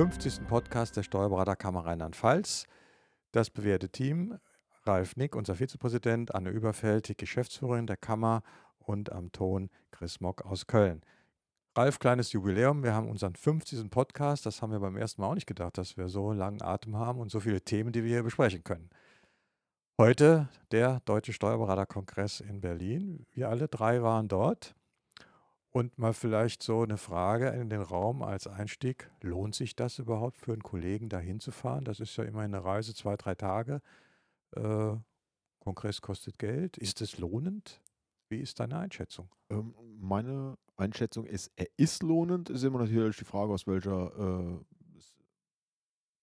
50. Podcast der Steuerberaterkammer Rheinland-Pfalz. Das bewährte Team, Ralf Nick, unser Vizepräsident, Anne Überfeld, die Geschäftsführerin der Kammer und am Ton Chris Mock aus Köln. Ralf, kleines Jubiläum. Wir haben unseren 50. Podcast. Das haben wir beim ersten Mal auch nicht gedacht, dass wir so langen Atem haben und so viele Themen, die wir hier besprechen können. Heute der Deutsche Steuerberaterkongress in Berlin. Wir alle drei waren dort. Und mal vielleicht so eine Frage in den Raum als Einstieg. Lohnt sich das überhaupt für einen Kollegen, da hinzufahren? Das ist ja immer eine Reise, zwei, drei Tage. Äh, Kongress kostet Geld. Ist es lohnend? Wie ist deine Einschätzung? Ähm, meine Einschätzung ist, er ist lohnend. Ist immer natürlich die Frage, aus welcher äh,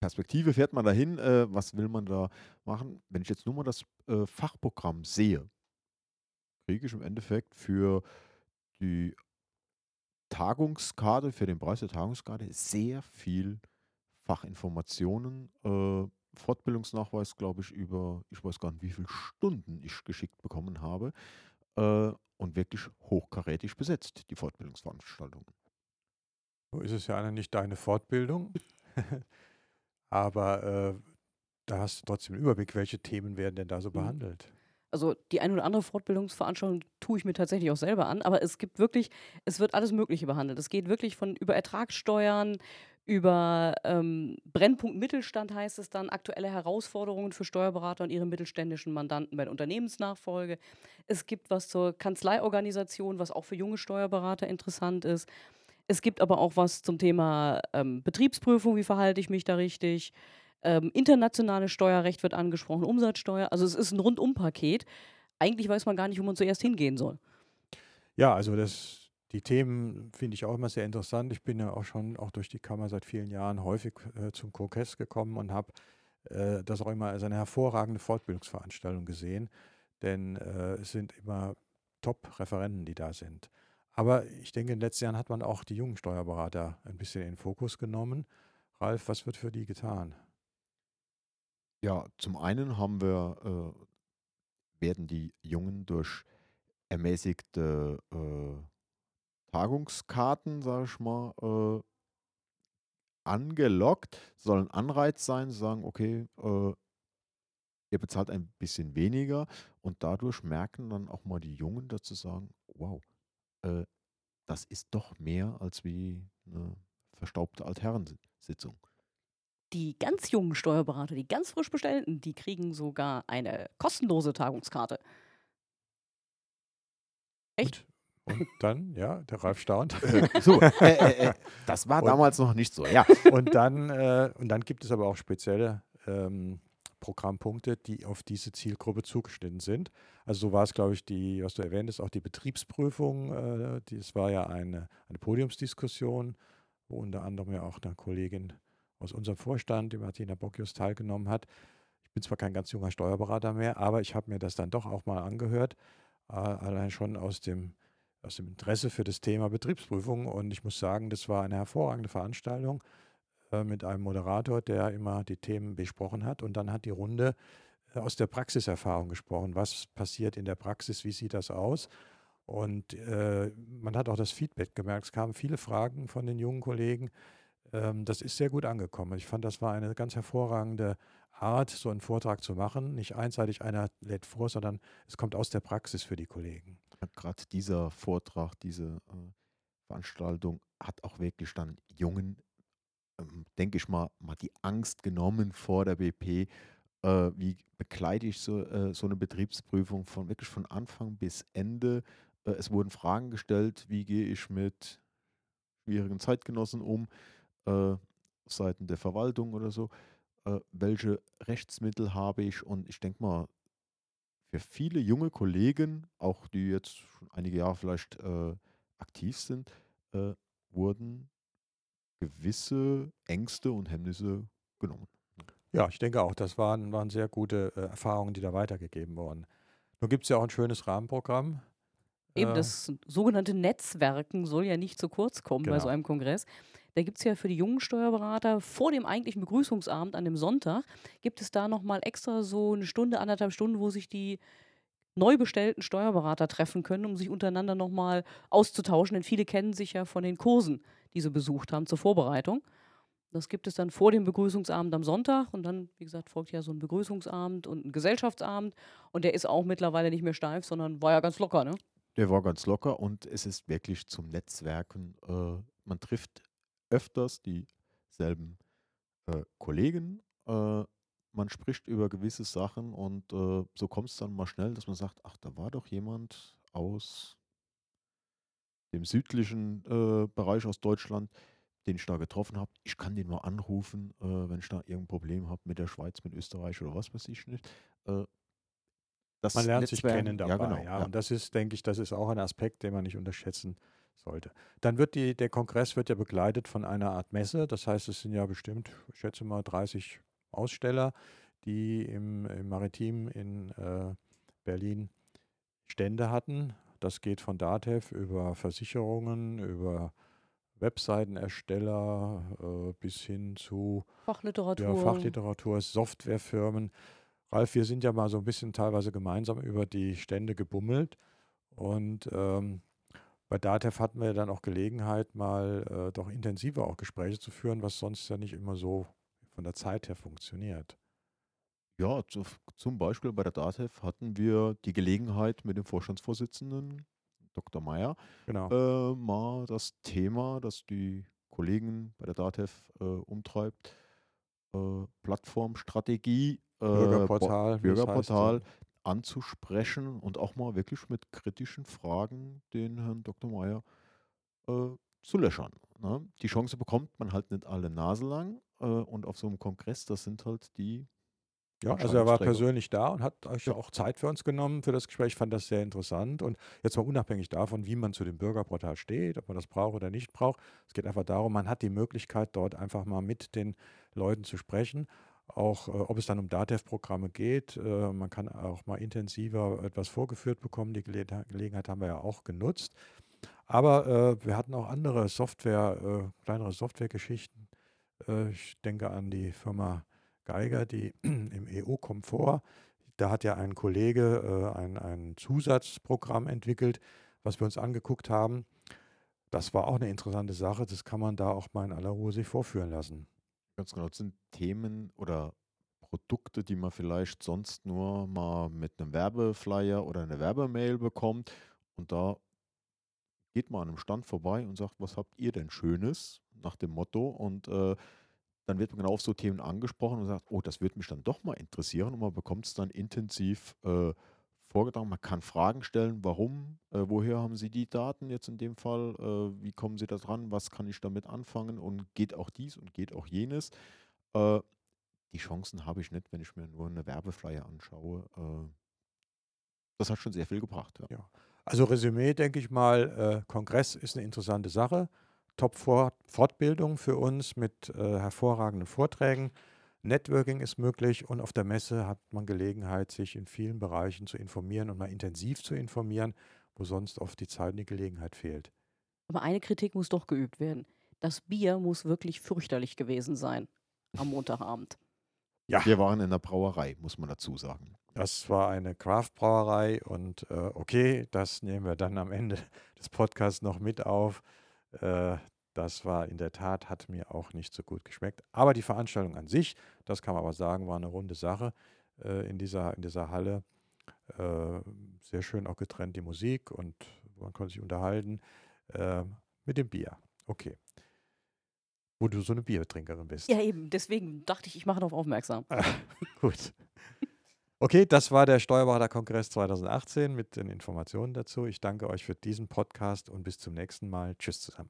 Perspektive fährt man dahin. Äh, was will man da machen? Wenn ich jetzt nur mal das äh, Fachprogramm sehe, kriege ich im Endeffekt für die Tagungskarte, für den Preis der Tagungskarte sehr viel Fachinformationen, äh, Fortbildungsnachweis, glaube ich, über, ich weiß gar nicht, wie viele Stunden ich geschickt bekommen habe äh, und wirklich hochkarätig besetzt, die Fortbildungsveranstaltungen. So ist es ja nicht deine Fortbildung, aber äh, da hast du trotzdem einen Überblick, welche Themen werden denn da so mhm. behandelt. Also die ein oder andere Fortbildungsveranstaltung tue ich mir tatsächlich auch selber an, aber es gibt wirklich, es wird alles Mögliche behandelt. Es geht wirklich von über Ertragssteuern, über ähm, Brennpunkt Mittelstand heißt es dann, aktuelle Herausforderungen für Steuerberater und ihre mittelständischen Mandanten bei der Unternehmensnachfolge. Es gibt was zur Kanzleiorganisation, was auch für junge Steuerberater interessant ist. Es gibt aber auch was zum Thema ähm, Betriebsprüfung, wie verhalte ich mich da richtig. Ähm, internationales Steuerrecht wird angesprochen, Umsatzsteuer. Also es ist ein Rundumpaket. Eigentlich weiß man gar nicht, wo man zuerst hingehen soll. Ja, also das, die Themen finde ich auch immer sehr interessant. Ich bin ja auch schon auch durch die Kammer seit vielen Jahren häufig äh, zum Kokes gekommen und habe äh, das auch immer als eine hervorragende Fortbildungsveranstaltung gesehen, denn äh, es sind immer Top-Referenten, die da sind. Aber ich denke, in den letzten Jahren hat man auch die jungen Steuerberater ein bisschen in den Fokus genommen. Ralf, was wird für die getan? Ja, zum einen haben wir, äh, werden die Jungen durch ermäßigte äh, Tagungskarten, sage ich mal, äh, angelockt. Soll ein Anreiz sein, zu sagen, okay, äh, ihr bezahlt ein bisschen weniger und dadurch merken dann auch mal die Jungen dazu sagen, wow, äh, das ist doch mehr als wie eine verstaubte Altherrensitzung. Die ganz jungen Steuerberater, die ganz frisch bestellten, die kriegen sogar eine kostenlose Tagungskarte. Echt? Und, und dann, ja, der Ralf staunt. so, äh, äh, äh, das war und, damals noch nicht so, ja. Und dann, äh, und dann gibt es aber auch spezielle ähm, Programmpunkte, die auf diese Zielgruppe zugeschnitten sind. Also so war es, glaube ich, die, was du erwähnt hast, auch die Betriebsprüfung. Äh, das war ja eine, eine Podiumsdiskussion, wo unter anderem ja auch eine Kollegin aus unserem Vorstand, die Martina Bocchius, teilgenommen hat. Ich bin zwar kein ganz junger Steuerberater mehr, aber ich habe mir das dann doch auch mal angehört, äh, allein schon aus dem, aus dem Interesse für das Thema Betriebsprüfung. Und ich muss sagen, das war eine hervorragende Veranstaltung äh, mit einem Moderator, der immer die Themen besprochen hat. Und dann hat die Runde äh, aus der Praxiserfahrung gesprochen. Was passiert in der Praxis? Wie sieht das aus? Und äh, man hat auch das Feedback gemerkt. Es kamen viele Fragen von den jungen Kollegen, ähm, das ist sehr gut angekommen. Ich fand, das war eine ganz hervorragende Art, so einen Vortrag zu machen. Nicht einseitig einer lädt vor, sondern es kommt aus der Praxis für die Kollegen. Gerade dieser Vortrag, diese äh, Veranstaltung hat auch wirklich dann Jungen, ähm, denke ich mal, mal die Angst genommen vor der BP. Äh, wie begleite ich so, äh, so eine Betriebsprüfung von wirklich von Anfang bis Ende? Äh, es wurden Fragen gestellt, wie gehe ich mit schwierigen Zeitgenossen um? Äh, Seiten der Verwaltung oder so, äh, welche Rechtsmittel habe ich und ich denke mal, für viele junge Kollegen, auch die jetzt schon einige Jahre vielleicht äh, aktiv sind, äh, wurden gewisse Ängste und Hemmnisse genommen. Ja, ich denke auch, das waren, waren sehr gute äh, Erfahrungen, die da weitergegeben wurden. Nun gibt es ja auch ein schönes Rahmenprogramm. Eben, äh, das sogenannte Netzwerken soll ja nicht zu kurz kommen genau. bei so einem Kongress. Da gibt es ja für die jungen Steuerberater vor dem eigentlichen Begrüßungsabend an dem Sonntag, gibt es da nochmal extra so eine Stunde, anderthalb Stunden, wo sich die neu bestellten Steuerberater treffen können, um sich untereinander nochmal auszutauschen. Denn viele kennen sich ja von den Kursen, die sie besucht haben zur Vorbereitung. Das gibt es dann vor dem Begrüßungsabend am Sonntag und dann, wie gesagt, folgt ja so ein Begrüßungsabend und ein Gesellschaftsabend und der ist auch mittlerweile nicht mehr steif, sondern war ja ganz locker, ne? Der war ganz locker und es ist wirklich zum Netzwerken. Äh, man trifft öfters dieselben äh, Kollegen. Äh, man spricht über gewisse Sachen und äh, so kommt es dann mal schnell, dass man sagt, ach, da war doch jemand aus dem südlichen äh, Bereich aus Deutschland, den ich da getroffen habe. Ich kann den mal anrufen, äh, wenn ich da irgendein Problem habe mit der Schweiz, mit Österreich oder was weiß ich nicht. Äh, das Man lernt sich Netzwerken- kennen dabei. Ja, genau. ja, ja. Und das ist, denke ich, das ist auch ein Aspekt, den man nicht unterschätzen sollte. Dann wird die, der Kongress wird ja begleitet von einer Art Messe. Das heißt, es sind ja bestimmt, ich schätze mal, 30 Aussteller, die im, im Maritim in äh, Berlin Stände hatten. Das geht von DATEV über Versicherungen, über Webseitenersteller äh, bis hin zu Fachliteratur. ja, Fachliteratur, Softwarefirmen. Ralf, wir sind ja mal so ein bisschen teilweise gemeinsam über die Stände gebummelt. Und ähm, bei DATEV hatten wir dann auch Gelegenheit, mal äh, doch intensiver auch Gespräche zu führen, was sonst ja nicht immer so von der Zeit her funktioniert. Ja, zu, zum Beispiel bei der DATEV hatten wir die Gelegenheit mit dem Vorstandsvorsitzenden Dr. Meyer Genau. äh, mal das Thema, das die Kollegen bei der DATEV äh, umtreibt, äh, Plattformstrategie, äh, Bürgerportal, Bo- Bürgerportal. Anzusprechen und auch mal wirklich mit kritischen Fragen den Herrn Dr. Meyer äh, zu löchern. Ne? Die Chance bekommt man halt nicht alle Nase lang äh, und auf so einem Kongress, das sind halt die Ja, also er war persönlich da und hat euch Ja. auch Zeit für uns genommen für das Gespräch. Ich fand das sehr interessant. Und jetzt mal unabhängig davon, wie man zu dem Bürgerportal steht, ob man das braucht oder nicht braucht. Es geht einfach darum, man hat die Möglichkeit, dort einfach mal mit den Leuten zu sprechen. Auch äh, ob es dann um DATEV-Programme geht. Äh, man kann auch mal intensiver etwas vorgeführt bekommen. Die Gele Gelegenheit haben wir ja auch genutzt. Aber äh, wir hatten auch andere Software, äh, kleinere Softwaregeschichten. Äh, ich denke an die Firma Geiger, die im EU-Komfort, da hat ja ein Kollege äh, ein, ein Zusatzprogramm entwickelt, was wir uns angeguckt haben. Das war auch eine interessante Sache. Das kann man da auch mal in aller Ruhe sich vorführen lassen. Ganz genau, das sind Themen oder Produkte, die man vielleicht sonst nur mal mit einem Werbeflyer oder einer Werbemail bekommt. Und da geht man an einem Stand vorbei und sagt, was habt ihr denn Schönes nach dem Motto? Und äh, dann wird man genau auf so Themen angesprochen und sagt, oh, das würde mich dann doch mal interessieren. Und man bekommt es dann intensiv äh, vorgetragen. Man kann Fragen stellen, warum, äh, woher haben Sie die Daten jetzt in dem Fall, äh, wie kommen Sie da dran, was kann ich damit anfangen und geht auch dies und geht auch jenes. Äh, die Chancen habe ich nicht, wenn ich mir nur eine Werbeflyer anschaue. Äh, das hat schon sehr viel gebracht. Ja. Ja. Also Resümee, denke ich mal, äh, Kongress ist eine interessante Sache. Top-Fortbildung für uns mit äh, hervorragenden Vorträgen. Networking ist möglich und auf der Messe hat man Gelegenheit, sich in vielen Bereichen zu informieren und mal intensiv zu informieren, wo sonst oft die Zeit und die Gelegenheit fehlt. Aber eine Kritik muss doch geübt werden. Das Bier muss wirklich fürchterlich gewesen sein am Montagabend. Ja, Wir waren in der Brauerei, muss man dazu sagen. das war eine Craft-Brauerei und äh, okay, das nehmen wir dann am Ende des Podcasts noch mit auf. Äh, das war in der Tat, hat mir auch nicht so gut geschmeckt. Aber die Veranstaltung an sich, das kann man aber sagen, war eine runde Sache äh, in, dieser, in dieser Halle. Äh, sehr schön auch getrennt die Musik und man konnte sich unterhalten äh, mit dem Bier. Okay. Wo du so eine Biertrinkerin bist. Ja, eben. Deswegen dachte ich, ich mache darauf aufmerksam. Ah, Gut. Okay, das war der Steuerberaterkongress 2018 mit den Informationen dazu. Ich danke euch für diesen Podcast und bis zum nächsten Mal. Tschüss zusammen.